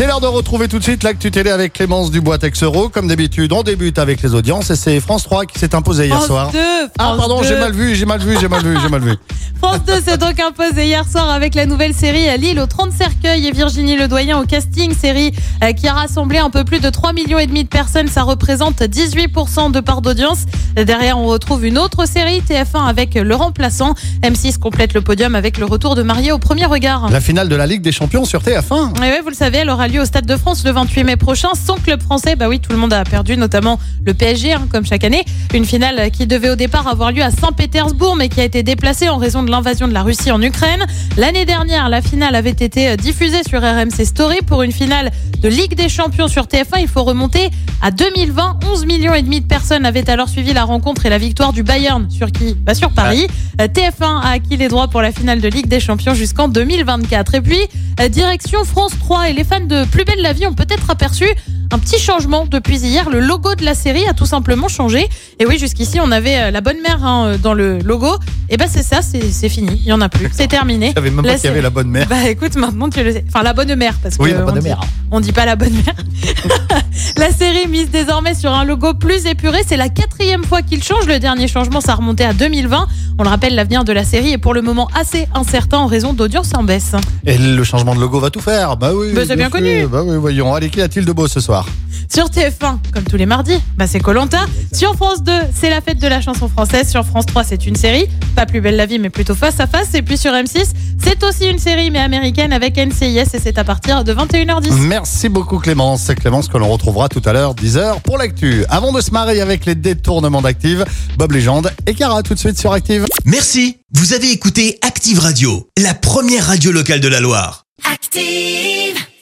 C'est l'heure de retrouver tout de suite l'actu télé avec Clémence Dubois Texero. Comme d'habitude, on débute avec les audiences et c'est France 3 qui s'est imposé hier France soir. 2, ah France pardon, 2. j'ai mal vu, j'ai mal vu, j'ai mal vu, j'ai mal vu. France 2 s'est donc imposé hier soir avec la nouvelle série à Lille aux 30 cercueils et Virginie Ledoyen au casting. Série euh, qui a rassemblé un peu plus de 3 millions et demi de personnes. Ça représente 18% de part d'audience. Derrière, on retrouve une autre série TF1 avec Le Remplaçant. M6 complète le podium avec le retour de Marié au premier regard. La finale de la Ligue des Champions sur TF1. Et ouais, vous le savez, elle aura lieu au Stade de France le 28 mai prochain. Son club français, bah oui, tout le monde a perdu, notamment le PSG, hein, comme chaque année. Une finale qui devait au départ avoir lieu à Saint-Pétersbourg, mais qui a été déplacée en raison de l'invasion de la Russie en Ukraine. L'année dernière, la finale avait été diffusée sur RMC Story pour une finale de Ligue des Champions sur TF1. Il faut remonter à 2020. 11 millions et demi de personnes avaient alors suivi la rencontre et la victoire du Bayern sur qui? Bah Sur Paris. Euh, TF1 a acquis les droits pour la finale de Ligue des Champions jusqu'en 2024. Et puis, euh, direction France 3 et les fans de Plus belle la vie ont peut-être aperçu un petit changement depuis hier. Le logo de la série a tout simplement changé. Et oui, jusqu'ici, on avait euh, la bonne mère hein, dans le logo. Et ben c'est ça, c'est fini. Il y en a plus. C'est terminé. Je savais même La pas qu'il y avait la bonne mère. Bah écoute, maintenant tu le sais. Enfin, la bonne mère, parce que Oui, la on bonne dit- mère. on dit pas la bonne mère. la série mise désormais sur un logo plus épuré. C'est la quatrième fois qu'il change. Le dernier changement, ça remontait à 2020. On le rappelle, l'avenir de la série est pour le moment assez incertain en raison d'audience en baisse. Et le changement de logo va tout faire. Bah oui. Bah, c'est bien connu. Bah oui, voyons. Allez, qu'y a-t-il de beau ce soir? Sur TF1, comme tous les mardis, bah c'est Colanta. Sur France 2, c'est la fête de la chanson française. Sur France 3, c'est une série, pas plus belle la vie, mais plutôt face à face. Et puis sur M6, c'est aussi une série, mais américaine avec NCIS, et c'est à partir de 21h10. Merci beaucoup Clémence. C'est Clémence que l'on retrouvera tout à l'heure 10h pour l'actu. Avant de se marier avec les détournements d'Active, Bob Légende et Cara tout de suite sur Active. Merci, vous avez écouté Active Radio, la première radio locale de la Loire. Active.